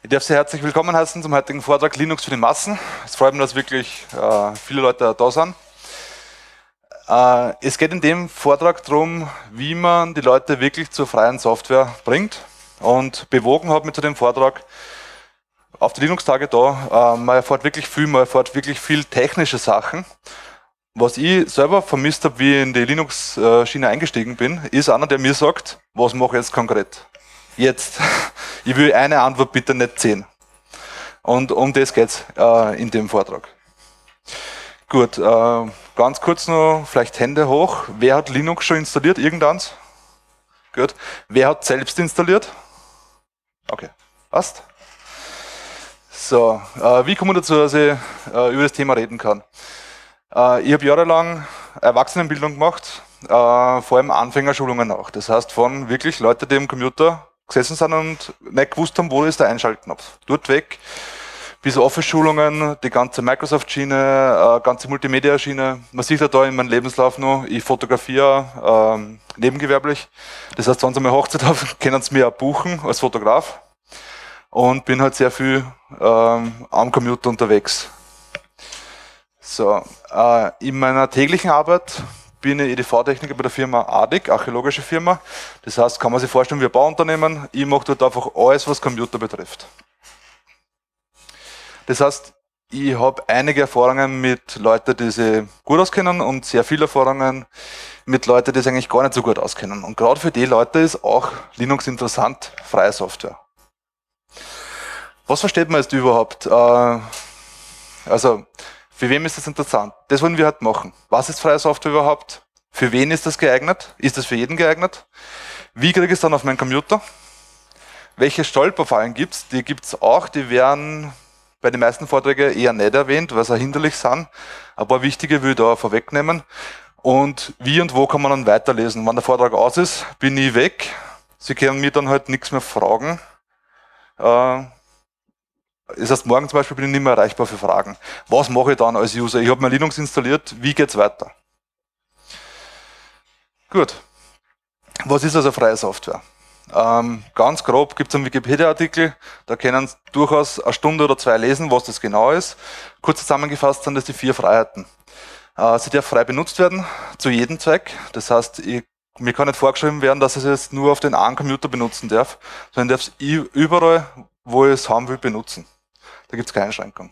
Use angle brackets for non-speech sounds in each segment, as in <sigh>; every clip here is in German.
Ich darf Sie herzlich willkommen heißen zum heutigen Vortrag Linux für die Massen. Es freut mich, dass wirklich äh, viele Leute da sind. Äh, es geht in dem Vortrag darum, wie man die Leute wirklich zur freien Software bringt. Und bewogen hat mich zu dem Vortrag auf die Linux-Tage da, äh, man erfährt wirklich viel, man erfährt wirklich viel technische Sachen. Was ich selber vermisst habe, wie ich in die Linux-Schiene eingestiegen bin, ist einer, der mir sagt, was mache ich jetzt konkret? Jetzt. <laughs> Ich will eine Antwort bitte nicht zehn. Und um das geht's äh, in dem Vortrag. Gut, äh, ganz kurz noch, vielleicht Hände hoch. Wer hat Linux schon installiert? Irgendeins? Gut. Wer hat selbst installiert? Okay, passt. So, äh, wie kommen wir dazu, dass ich äh, über das Thema reden kann? Äh, ich habe jahrelang Erwachsenenbildung gemacht, äh, vor allem Anfängerschulungen auch. Das heißt, von wirklich Leute, die im Computer gesessen sind und nicht gewusst haben, wo ist der Einschaltknopf. Dort weg, bis Office-Schulungen, die ganze Microsoft-Schiene, äh, ganze Multimedia-Schiene. Man sieht ja da in meinem Lebenslauf noch, ich fotografiere ähm, nebengewerblich. Das heißt, wenn Sie eine Hochzeit haben, <laughs> können Sie mir auch buchen als Fotograf. Und bin halt sehr viel ähm, am Computer unterwegs. So, äh, in meiner täglichen Arbeit bin ich EDV-Techniker bei der Firma ADIC, archäologische Firma. Das heißt, kann man sich vorstellen, wir Bauunternehmen. Ich mache dort einfach alles, was Computer betrifft. Das heißt, ich habe einige Erfahrungen mit Leuten, die sich gut auskennen und sehr viele Erfahrungen mit Leuten, die sich eigentlich gar nicht so gut auskennen. Und gerade für die Leute ist auch Linux interessant, freie Software. Was versteht man jetzt überhaupt? Äh, also, für wem ist das interessant? Das wollen wir halt machen. Was ist freie Software überhaupt? Für wen ist das geeignet? Ist das für jeden geeignet? Wie kriege ich es dann auf meinen Computer? Welche Stolperfallen gibt es? Die gibt es auch, die werden bei den meisten Vorträgen eher nicht erwähnt, weil sie hinderlich sind. Ein paar wichtige will ich da vorwegnehmen. Und wie und wo kann man dann weiterlesen? Wenn der Vortrag aus ist, bin ich weg. Sie können mir dann halt nichts mehr fragen. Äh, das heißt, morgen zum Beispiel bin ich nicht mehr erreichbar für Fragen. Was mache ich dann als User? Ich habe mein Linux installiert, wie geht's weiter? Gut. Was ist also freie Software? Ähm, ganz grob gibt es einen Wikipedia-Artikel, da können Sie durchaus eine Stunde oder zwei lesen, was das genau ist. Kurz zusammengefasst sind das die vier Freiheiten. Äh, sie darf frei benutzt werden, zu jedem Zweck. Das heißt, ich, mir kann nicht vorgeschrieben werden, dass ich es jetzt nur auf den einen Computer benutzen darf, sondern ich darf es überall, wo ich es haben will, benutzen. Da gibt es keine Einschränkung.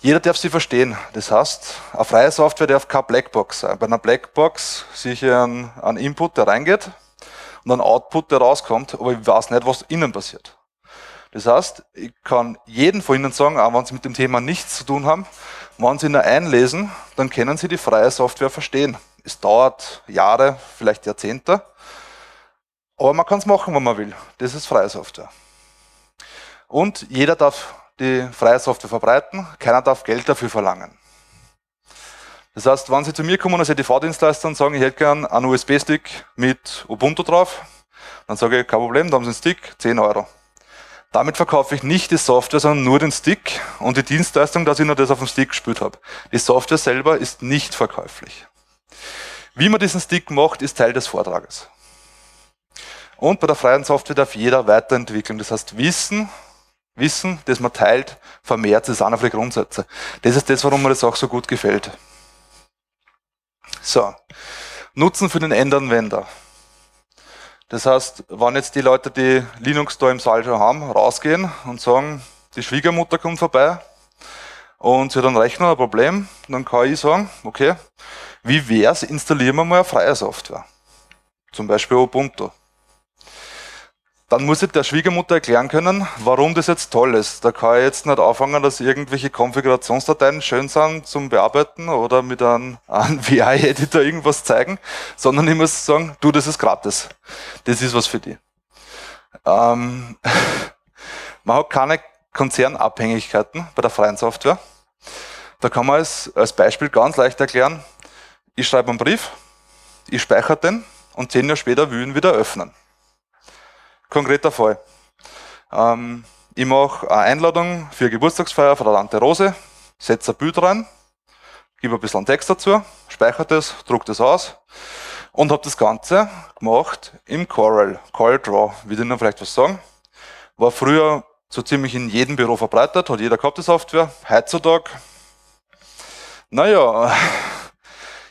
Jeder darf sie verstehen. Das heißt, eine freie Software darf keine Blackbox sein. Bei einer Blackbox sehe ich einen, einen Input, der reingeht und einen Output, der rauskommt, aber ich weiß nicht, was innen passiert. Das heißt, ich kann jeden von Ihnen sagen, auch wenn Sie mit dem Thema nichts zu tun haben, wenn Sie ihn einlesen, dann können Sie die freie Software verstehen. Es dauert Jahre, vielleicht Jahrzehnte, aber man kann es machen, wenn man will. Das ist freie Software. Und jeder darf die freie Software verbreiten, keiner darf Geld dafür verlangen. Das heißt, wenn Sie zu mir kommen als EDV-Dienstleister und sagen, ich hätte gern einen USB-Stick mit Ubuntu drauf, dann sage ich, kein Problem, da haben Sie einen Stick, 10 Euro. Damit verkaufe ich nicht die Software, sondern nur den Stick und die Dienstleistung, dass ich nur das auf dem Stick gespielt habe. Die Software selber ist nicht verkäuflich. Wie man diesen Stick macht, ist Teil des Vortrages. Und bei der freien Software darf jeder weiterentwickeln. Das heißt, Wissen Wissen, das man teilt, vermehrt, das ist einer von den Grundsätzen. Das ist das, warum mir das auch so gut gefällt. So. Nutzen für den Endanwender. Das heißt, wenn jetzt die Leute, die Linux da im Saal schon haben, rausgehen und sagen, die Schwiegermutter kommt vorbei und sie hat einen Rechner, ein Problem, dann kann ich sagen, okay, wie wär's, installieren wir mal eine freie Software. Zum Beispiel Ubuntu dann muss ich der Schwiegermutter erklären können, warum das jetzt toll ist. Da kann ich jetzt nicht anfangen, dass irgendwelche Konfigurationsdateien schön sind zum Bearbeiten oder mit einem, <laughs> einem VI-Editor irgendwas zeigen, sondern ich muss sagen, du, das ist gratis. Das ist was für die. Ähm, <laughs> man hat keine Konzernabhängigkeiten bei der freien Software. Da kann man als, als Beispiel ganz leicht erklären, ich schreibe einen Brief, ich speichere den und zehn Jahre später will ich ihn wieder öffnen. Konkreter Fall. Ähm, ich mache eine Einladung für eine Geburtstagsfeier von der Tante Rose, setze ein Bild rein, gebe ein bisschen Text dazu, speichere das, drucke das aus und habe das Ganze gemacht im Corel, Corel Draw. Ich noch vielleicht was sagen? War früher so ziemlich in jedem Büro verbreitet, hat jeder gehabt die Software. Heutzutage, naja,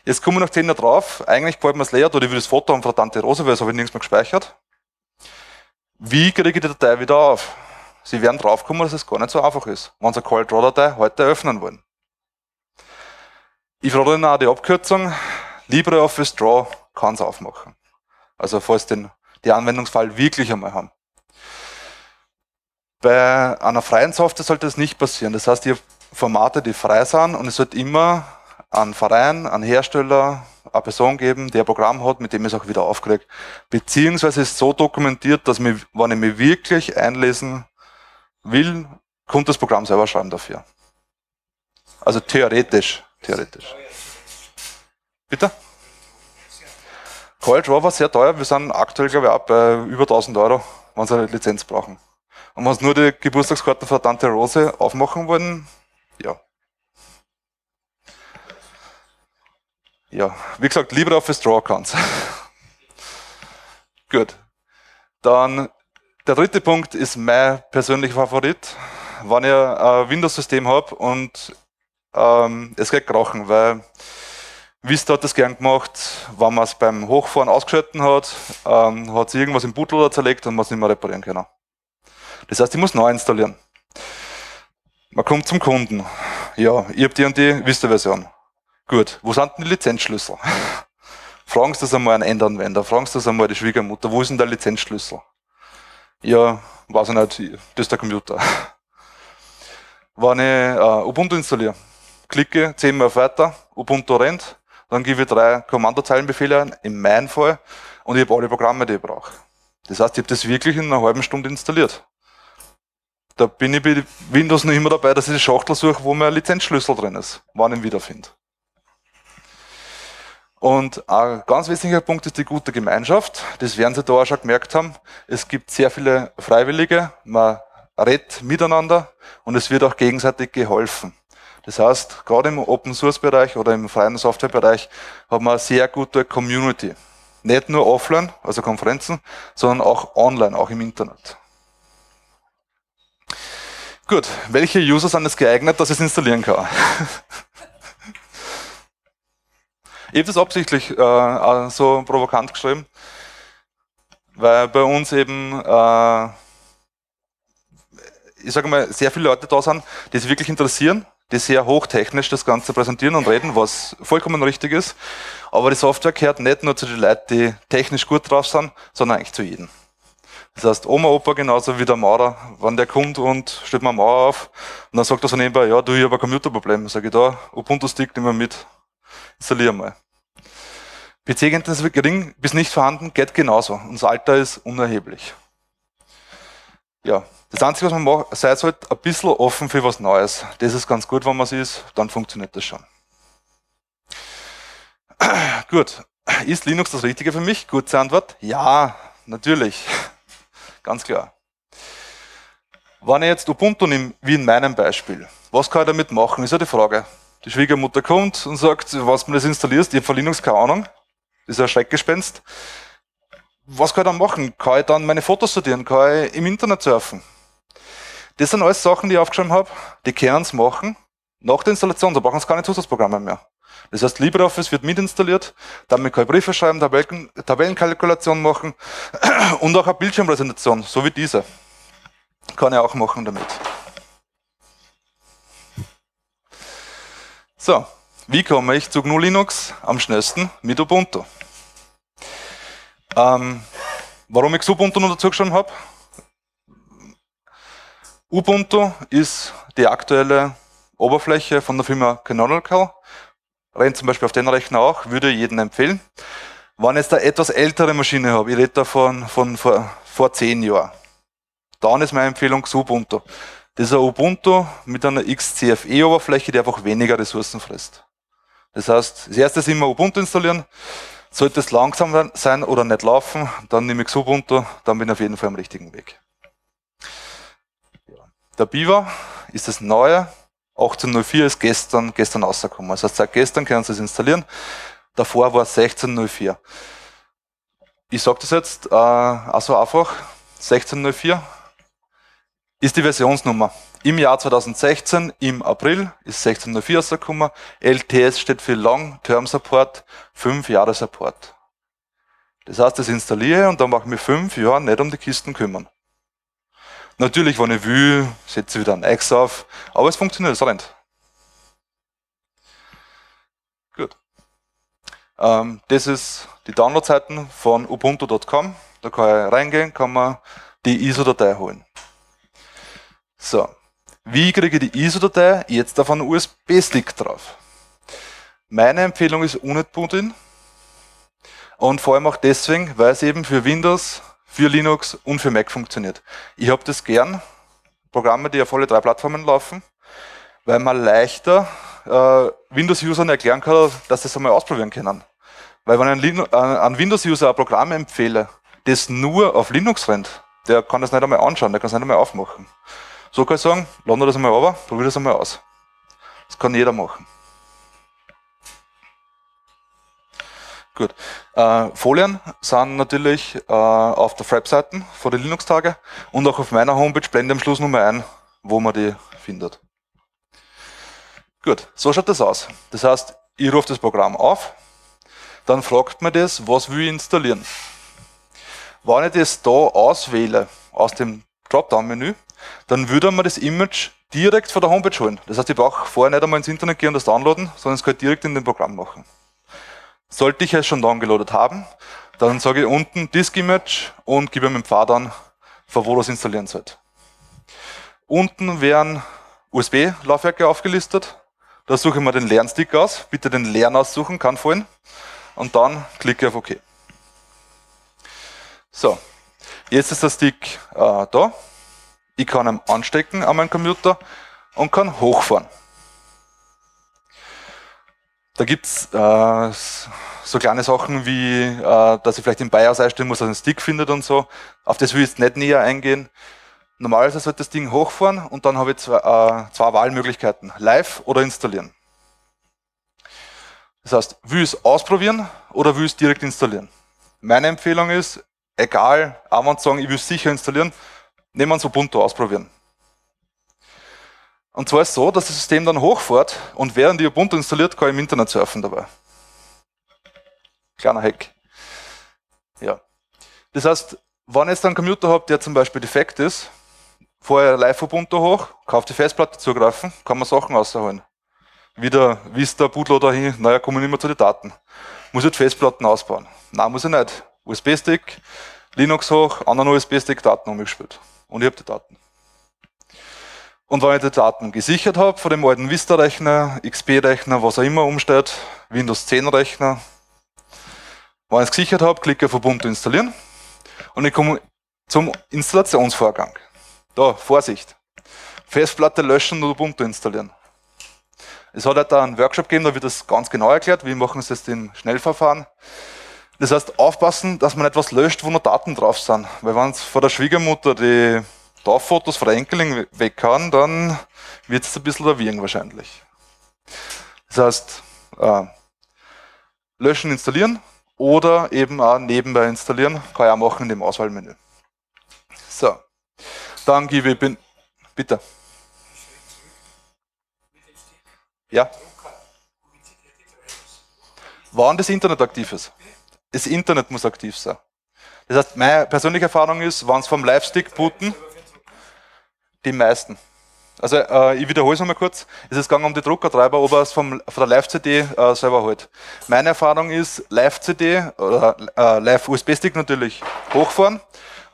jetzt kommen wir noch 10 Jahre drauf. Eigentlich gefällt mir das Layout oder ich will das Foto haben von der Tante Rose, weil das habe ich nirgends mehr gespeichert. Wie kriege ich die Datei wieder auf? Sie werden draufkommen, dass es gar nicht so einfach ist, wenn Sie eine Call Draw Datei heute öffnen wollen. Ich frage Ihnen auch die Abkürzung. LibreOffice Draw kann es aufmachen. Also falls den, die Anwendungsfall wirklich einmal haben. Bei einer freien Software sollte das nicht passieren. Das heißt, ihr Formate, die frei sind und es sollte immer einen Verein, einen Hersteller, eine Person geben, der ein Programm hat, mit dem ich es auch wieder aufkriege. Beziehungsweise ist so dokumentiert, dass mich, wenn ich mich wirklich einlesen will, kommt das Programm selber schreiben dafür. Also theoretisch, theoretisch. Bitte? Call Draw war sehr teuer. Wir sind aktuell, glaube ich, auch bei über 1000 Euro, wenn sie eine Lizenz brauchen. Und wenn sie nur die Geburtstagskarten von Tante Rose aufmachen wollen, ja. Ja, wie gesagt, LibreOffice Draw kann's. <laughs> Gut. Dann der dritte Punkt ist mein persönlicher Favorit. Wenn ich ein Windows-System habe und ähm, es geht krachen, weil Vista hat das gern gemacht, wenn man es beim Hochfahren ausgeschalten hat, ähm, hat sie irgendwas im Bootloader zerlegt und man es nicht mehr reparieren können. Das heißt, ich muss neu installieren. Man kommt zum Kunden. Ja, ich habe die und die Vista-Version. Gut, wo sind denn die Lizenzschlüssel? <laughs> Fragen Sie das einmal an Endanwender, fragen Sie das einmal die Schwiegermutter, wo ist denn der Lizenzschlüssel? Ja, weiß ich nicht, das ist der Computer. <laughs> Wenn ich äh, Ubuntu installiere, klicke zehnmal auf Weiter, Ubuntu rennt, dann gebe ich drei Kommandozeilenbefehle ein, in meinem Fall, und ich habe alle Programme, die ich brauche. Das heißt, ich habe das wirklich in einer halben Stunde installiert. Da bin ich bei Windows noch immer dabei, dass ich die Schachtel suche, wo mein Lizenzschlüssel drin ist, wann ich ihn wiederfinde. Und ein ganz wesentlicher Punkt ist die gute Gemeinschaft. Das werden Sie da auch schon gemerkt haben. Es gibt sehr viele Freiwillige, man redet miteinander und es wird auch gegenseitig geholfen. Das heißt, gerade im Open Source Bereich oder im freien Software Bereich haben wir eine sehr gute Community. Nicht nur offline, also Konferenzen, sondern auch online, auch im Internet. Gut, welche User sind es geeignet, dass ich es installieren kann? <laughs> ich habe das absichtlich äh, so provokant geschrieben, weil bei uns eben, äh, ich sage mal, sehr viele Leute da sind, die sich wirklich interessieren die sehr hochtechnisch das Ganze präsentieren und reden, was vollkommen richtig ist. Aber die Software gehört nicht nur zu den Leuten, die technisch gut drauf sind, sondern eigentlich zu jedem. Das heißt, Oma, Opa genauso wie der Maurer, wenn der kommt und stellt mir eine Mauer auf und dann sagt er so nebenbei, ja, du, ich habe ein Computerproblem. Sag ich da, Ubuntu-Stick, nimm mal mit, installier mal. PC-Kenntnis wird gering bis nicht vorhanden, geht genauso. Unser Alter ist unerheblich. Ja, das Einzige, was man macht, seid halt ein bisschen offen für was Neues. Das ist ganz gut, wenn man es ist, dann funktioniert das schon. <clears throat> Gut. Ist Linux das Richtige für mich? Kurze Antwort. Ja, natürlich. <laughs> Ganz klar. Wenn ich jetzt Ubuntu nehme, wie in meinem Beispiel, was kann ich damit machen, ist ja die Frage. Die Schwiegermutter kommt und sagt, was man das installierst, ich habe von Linux keine Ahnung. Das ist ein Schreckgespenst. Was kann ich dann machen? Kann ich dann meine Fotos sortieren? Kann ich im Internet surfen? Das sind alles Sachen, die ich aufgeschrieben habe, die es machen. Nach der Installation, da brauchen sie keine Zusatzprogramme mehr. Das heißt, LibreOffice wird mitinstalliert, damit kann ich Briefe schreiben, Tabellen, Tabellenkalkulation machen <clears throat> und auch eine Bildschirmpräsentation, so wie diese. Kann ich auch machen damit. So, wie komme ich zu GNU Linux am schnellsten mit Ubuntu? Ähm, warum ich Ubuntu noch dazu geschrieben habe? Ubuntu ist die aktuelle Oberfläche von der Firma Canonical. Rennt zum Beispiel auf den Rechner auch, würde jedem empfehlen. Wenn ich jetzt eine etwas ältere Maschine habe, ich rede davon von vor, vor zehn Jahren, dann ist meine Empfehlung Ubuntu. Das ist ein Ubuntu mit einer XCFE-Oberfläche, die einfach weniger Ressourcen frisst. Das heißt, das erste ist immer Ubuntu installieren. Sollte es langsam sein oder nicht laufen, dann nehme ich Ubuntu, dann bin ich auf jeden Fall am richtigen Weg. Der Beaver ist das neue. 1804 ist gestern, gestern rausgekommen. Also seit gestern können Sie es installieren. Davor war es 1604. Ich sage das jetzt äh, also einfach. 1604. ist die Versionsnummer. Im Jahr 2016, im April, ist 1604 rausgekommen. LTS steht für Long Term Support, 5 Jahre Support. Das heißt, das installiere und dann mache ich mir 5 Jahre nicht um die Kisten kümmern. Natürlich, wenn ich will, setze ich wieder ein X auf, aber es funktioniert, es rennt. Gut. Ähm, das ist die Downloadseiten von ubuntu.com. Da kann ich reingehen, kann man die ISO-Datei holen. So, wie kriege ich die ISO-Datei jetzt auf einen USB-Stick drauf? Meine Empfehlung ist UNetBoot-In und vor allem auch deswegen, weil es eben für Windows, für Linux und für Mac funktioniert. Ich habe das gern, Programme, die auf alle drei Plattformen laufen, weil man leichter äh, Windows-Usern erklären kann, dass sie es einmal ausprobieren können. Weil wenn ich äh, einem Windows-User ein Programm empfehle, das nur auf Linux rennt, der kann das nicht einmal anschauen, der kann es nicht einmal aufmachen. So kann ich sagen, lade das einmal runter, probier das einmal aus. Das kann jeder machen. Gut. Äh, Folien sind natürlich äh, auf der Frap-Seite vor den Linux-Tage und auch auf meiner Homepage blende am Schluss nochmal ein, wo man die findet. Gut, so schaut das aus. Das heißt, ich rufe das Programm auf, dann fragt man das, was will ich installieren. Wenn ich das da auswähle, aus dem Dropdown-Menü, dann würde man das Image direkt von der Homepage holen. Das heißt, ich brauche vorher nicht einmal ins Internet gehen und das downloaden, sondern es kann ich direkt in dem Programm machen. Sollte ich es schon downgeloadet haben, dann sage ich unten Disk Image und gebe mir den Pfad an, von wo das installieren sollte. Unten werden USB-Laufwerke aufgelistet. Da suche ich mir den leeren Stick aus. Bitte den leeren aussuchen, kann fallen. Und dann klicke ich auf OK. So, jetzt ist der Stick äh, da. Ich kann ihn anstecken an meinen Computer und kann hochfahren. Da gibt es äh, so kleine Sachen wie, äh, dass ich vielleicht im BIOS einstellen muss, dass er einen Stick findet und so. Auf das will ich jetzt nicht näher eingehen. Normalerweise sollte das Ding hochfahren und dann habe ich zwei, äh, zwei Wahlmöglichkeiten. Live oder installieren. Das heißt, will ich es ausprobieren oder will ich es direkt installieren? Meine Empfehlung ist, egal, wenn sagen, ich will es sicher installieren, nehmen wir uns Ubuntu ausprobieren. Und zwar ist es so, dass das System dann hochfährt und während ich Ubuntu installiert, kann ich im Internet surfen dabei. Kleiner Hack. Ja. Das heißt, wenn ich jetzt einen Computer habe, der zum Beispiel defekt ist, vorher live Ubuntu hoch, kaufe die Festplatte zugreifen, kann man Sachen rausholen. Wieder Vista, Bootloader hin, naja, kommen nicht mehr zu den Daten. Muss ich die Festplatten ausbauen? Nein, muss ich nicht. USB-Stick, Linux hoch, anderen USB-Stick, Daten umgespielt und ich habe die Daten. Und wenn ich die Daten gesichert habe von dem alten Vista-Rechner, XP-Rechner, was auch immer umsteht, Windows 10-Rechner, wenn ich es gesichert habe, klicke auf Ubuntu installieren und ich komme zum Installationsvorgang. Da, Vorsicht. Festplatte löschen und Ubuntu installieren. Es hat halt einen Workshop gegeben, da wird das ganz genau erklärt, wie machen es im Schnellverfahren. Das heißt, aufpassen, dass man etwas löscht, wo noch Daten drauf sind. Weil wenn es von der Schwiegermutter die Tauffotos von der Enkelin weg kann, dann wird es ein bisschen erwirren wahrscheinlich. Das heißt, äh, löschen, installieren oder eben auch nebenbei installieren, kann ich auch machen in dem Auswahlmenü. So, dann gebe ich, bin, bitte. Ja. Wann das Internet aktiv ist das Internet muss aktiv sein. Das heißt, meine persönliche Erfahrung ist, wenn es vom Live-Stick booten, die meisten. Also äh, ich wiederhole es nochmal kurz. Es ist gegangen um die Druckertreiber, ob er es von der Live-CD äh, selber holt. Meine Erfahrung ist, Live-CD oder äh, Live-USB-Stick natürlich hochfahren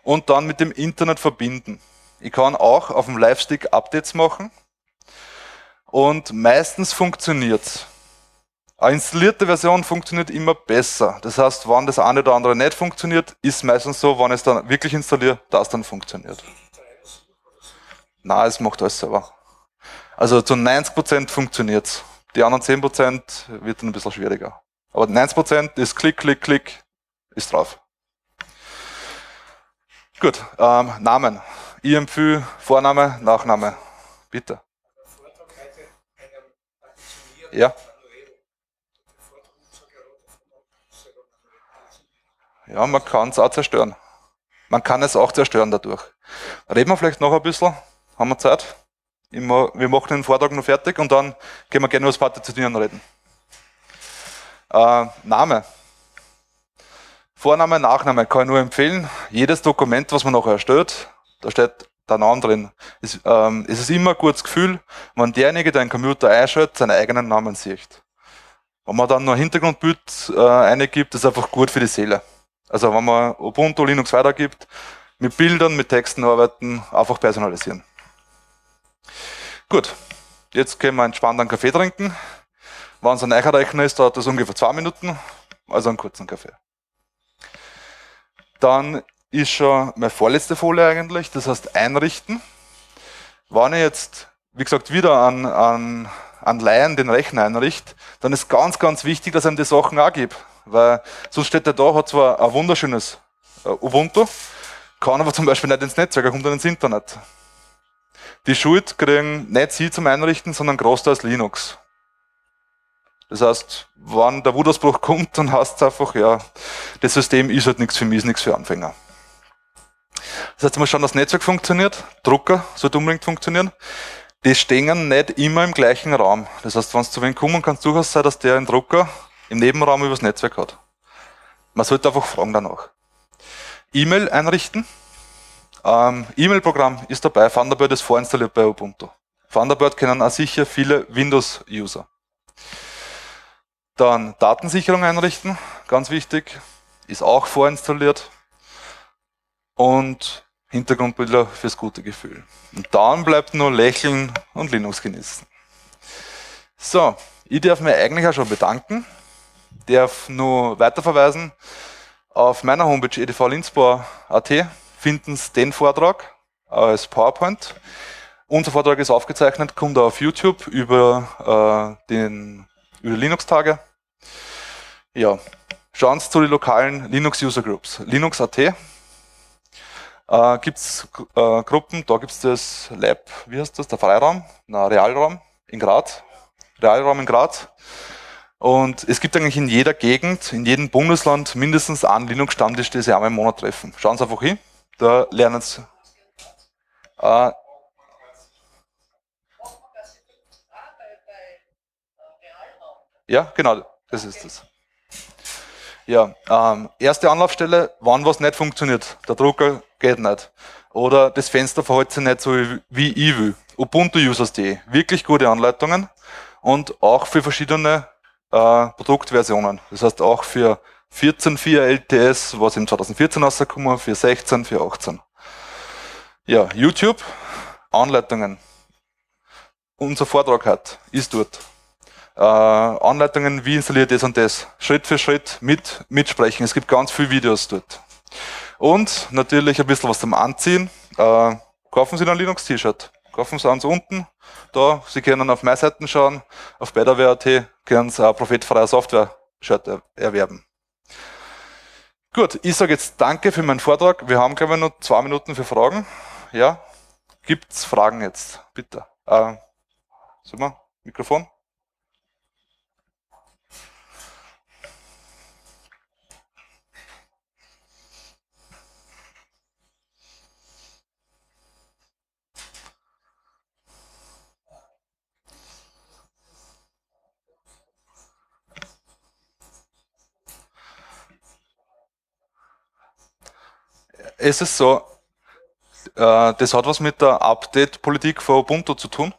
und dann mit dem Internet verbinden. Ich kann auch auf dem Live-Stick Updates machen und meistens funktioniert es. Eine installierte Version funktioniert immer besser. Das heißt, wenn das eine oder andere nicht funktioniert, ist meistens so, ich es dann wirklich installiere, dass es dann funktioniert. Na, es macht alles selber. Also zu 90% funktioniert es. Die anderen 10% wird dann ein bisschen schwieriger. Aber 90% ist Klick, Klick, Klick, ist drauf. Gut, ähm, Namen. Ich empfehle Vorname, Nachname. Bitte. Ja. Ja, man kann es auch zerstören. Man kann es auch zerstören dadurch. Reden wir vielleicht noch ein bisschen haben wir Zeit. Immer, wir machen den Vortrag noch fertig und dann gehen wir gerne über das Partizipatieren reden. Äh, Name. Vorname, Nachname kann ich nur empfehlen. Jedes Dokument, was man noch erstellt, da steht der Name drin. Es, ähm, es ist immer ein gutes Gefühl, wenn derjenige, der einen Computer einschaltet, seinen eigenen Namen sieht. Wenn man dann noch ein Hintergrundbild äh, eingibt, ist einfach gut für die Seele. Also wenn man Ubuntu, Linux weitergibt, mit Bildern, mit Texten arbeiten, einfach personalisieren. Gut, jetzt können wir entspannt einen Kaffee trinken. Wenn es ein Eicherrechner ist, dauert das ungefähr zwei Minuten, also einen kurzen Kaffee. Dann ist schon meine vorletzte Folie eigentlich, das heißt einrichten. Wenn ich jetzt, wie gesagt, wieder an, an, an Laien den Rechner einrichte, dann ist ganz, ganz wichtig, dass ihm die Sachen auch gebe. Weil sonst steht er da, hat zwar ein wunderschönes äh, Ubuntu, kann aber zum Beispiel nicht ins Netzwerk, er kommt dann ins Internet. Die Schuld kriegen nicht Sie zum Einrichten, sondern großteils Linux. Das heißt, wenn der Wutausbruch kommt, dann heißt es einfach, ja, das System ist halt nichts für mich, ist nichts für Anfänger. Das heißt, mal schauen, dass das Netzwerk funktioniert, Drucker sollte unbedingt funktionieren. Die stehen nicht immer im gleichen Raum. Das heißt, wenn es zu wen kommen, kann es durchaus sein, dass der einen Drucker im Nebenraum übers Netzwerk hat. Man sollte einfach fragen danach. E-Mail einrichten. Ähm, E-Mail-Programm ist dabei. Thunderbird ist vorinstalliert bei Ubuntu. Thunderbird kennen auch sicher viele Windows-User. Dann Datensicherung einrichten, ganz wichtig, ist auch vorinstalliert. Und Hintergrundbilder fürs gute Gefühl. Und dann bleibt nur Lächeln und Linux genießen. So, ich darf mich eigentlich auch schon bedanken, darf nur weiterverweisen. Auf meiner Homepage edvlinzbau.at finden Sie den Vortrag als PowerPoint. Unser Vortrag ist aufgezeichnet, kommt auf YouTube über, äh, den, über Linux-Tage. Ja, schauen Sie zu den lokalen Linux-User Groups. Linux.at äh, gibt es äh, Gruppen, da gibt es das Lab, wie heißt das, der Freiraum, na, Realraum in Graz. Realraum in Graz. Und es gibt eigentlich in jeder Gegend, in jedem Bundesland mindestens einen Linux-Stammtisch, den sie einmal im Monat treffen. Schauen Sie einfach hin, da lernen Sie. Äh, ja, genau, das ist das. Ja, ähm, erste Anlaufstelle, wann was nicht funktioniert. Der Drucker geht nicht. Oder das Fenster verhält sich nicht so wie ich will. Ubuntu-Users.de. Wirklich gute Anleitungen und auch für verschiedene äh, Produktversionen. Das heißt auch für 14.4 LTS, was im 2014 rausgekommen, für 16, für 18. Ja, YouTube, Anleitungen. Unser Vortrag hat, ist dort äh, Anleitungen, wie installiert das und das. Schritt für Schritt mit, mitsprechen. Es gibt ganz viele Videos dort. Und natürlich ein bisschen was zum Anziehen. Äh, kaufen Sie ein Linux-T-Shirt. Kaufen Sie eins unten. Da, Sie können auf meine Seiten schauen. Auf BetterWare.at können Sie ein prophetfreie Software-Shirt erwerben. Gut, ich sage jetzt Danke für meinen Vortrag. Wir haben, glaube ich, noch zwei Minuten für Fragen. Ja? Gibt's Fragen jetzt? Bitte. Äh, sag mal, Mikrofon. Es ist so, äh, das hat was mit der Update-Politik von Ubuntu zu tun.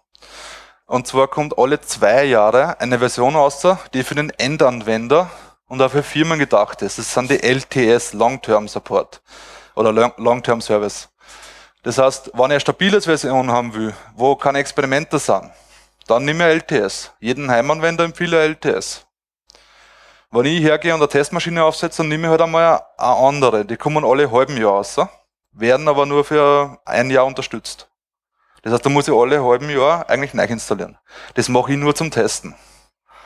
Und zwar kommt alle zwei Jahre eine Version raus, die für den Endanwender und auch für Firmen gedacht ist. Das sind die LTS, Long-Term Support oder Long-Term Service. Das heißt, wenn ich eine stabile Version haben will, wo keine Experimente sind, dann nehme ich LTS. Jeden Heimanwender empfehle LTS. Wenn ich hergehe und eine Testmaschine aufsetze, dann nehme ich halt einmal eine andere. Die kommen alle halben Jahr raus, werden aber nur für ein Jahr unterstützt. Das heißt, da muss ich alle halben Jahr eigentlich neu installieren. Das mache ich nur zum Testen.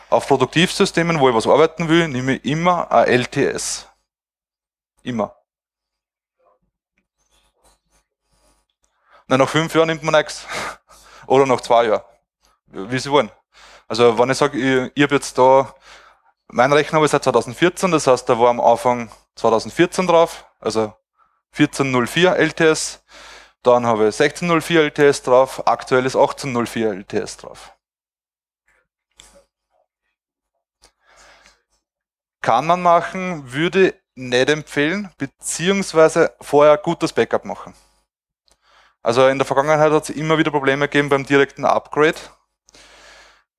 Auf Produktivsystemen, wo ich was arbeiten will, nehme ich immer ein LTS. Immer. Na, nach fünf Jahren nimmt man nichts. <laughs> Oder nach zwei Jahren. Wie Sie wollen. Also, wenn ich sage, ich, ich habe jetzt da mein Rechner habe ich seit 2014, das heißt, da war am Anfang 2014 drauf, also 1404 LTS. Dann habe ich 1604 LTS drauf, aktuell ist 1804 LTS drauf. Kann man machen, würde nicht empfehlen, beziehungsweise vorher gutes Backup machen. Also in der Vergangenheit hat es immer wieder Probleme gegeben beim direkten Upgrade.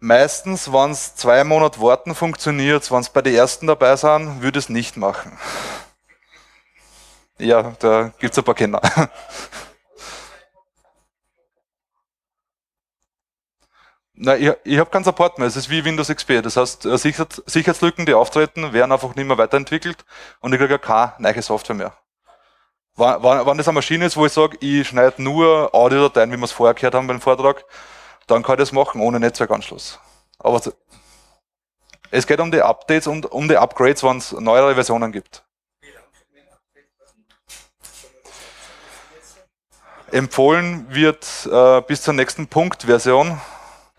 Meistens, wenn es zwei Monate warten funktioniert, wenn es bei den ersten dabei sind, würde es nicht machen. Ja, da gibt es ein paar Kenner. <laughs> Nein, ich, ich habe keinen Support mehr. Es ist wie Windows XP. Das heißt, äh, Sicherheitslücken, die auftreten, werden einfach nicht mehr weiterentwickelt und ich kriege keine neue Software mehr. Wenn, wenn das eine Maschine ist, wo ich sage, ich schneide nur Audiodateien, wie wir es vorher gehört haben beim Vortrag, dann kann ich das machen ohne Netzwerkanschluss. Aber es geht um die Updates und um die Upgrades, wenn es neuere Versionen gibt. Empfohlen wird äh, bis zur nächsten Punktversion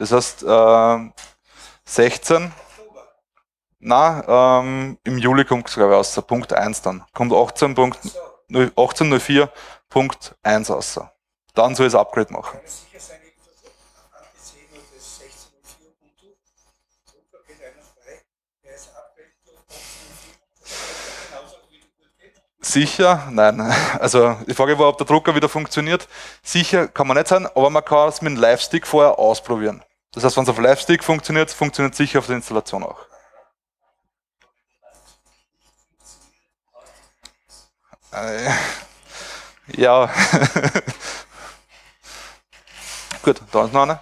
das heißt, äh, 16. Na, ähm, im Juli kommt es, glaube ich, aus, Punkt 1 dann. Kommt 18.04.1 raus. Dann soll es Upgrade machen. Sicher, nein. Also die Frage war, ob der Drucker wieder funktioniert. Sicher kann man nicht sein, aber man kann es mit dem Live-Stick vorher ausprobieren. Das heißt, wenn es auf Live-Stick funktioniert, funktioniert es sicher auf der Installation auch. Äh, ja. <laughs> Gut, da ist noch eine.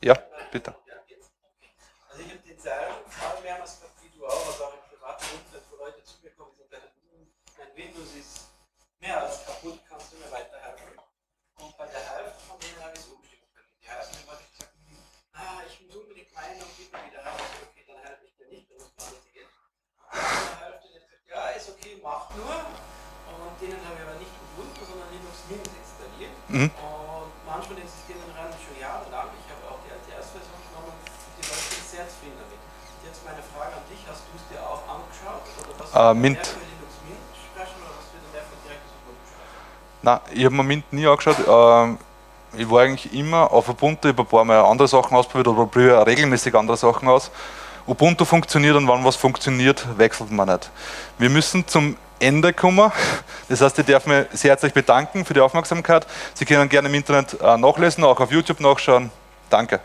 Ja, bitte. Also ich habe den selben Fall mehrmals gehabt, wie du auch, also auch im privaten Umfeld, wo Leute zu mir kommen und sagen, mein Windows ist mehr als kaputt, kannst du mir weiterhelfen? Und bei der Hälfte von denen habe ich es umstimmen können. Die Hälfte habe ich gesagt, ah, ich muss unbedingt meinen und bitte wieder rein. Also, okay, dann helfe ich dir nicht, dann muss man nicht gehen. Und die Hälfte hat gesagt, ja, ist okay, mach nur. Und denen habe ich aber nicht Ubuntu, sondern Linux Mint installiert. Mhm. Und manchmal existieren dann rein schon jahrelang. Ich habe auch die LTS-Version genommen und die Leute sind sehr zufrieden damit. Jetzt meine Frage an dich, hast du es dir auch angeschaut? Oder was uh, Mint. Nein, ich habe mir Mint nie angeschaut. Ähm, ich war eigentlich immer auf Ubuntu, ich habe ein paar Mal andere Sachen ausprobiert oder probiere regelmäßig andere Sachen aus. Ubuntu funktioniert und wann was funktioniert, wechselt man nicht. Wir müssen zum Ende kommen. Das heißt, ich darf mich sehr herzlich bedanken für die Aufmerksamkeit. Sie können gerne im Internet äh, nachlesen, auch auf YouTube nachschauen. Danke.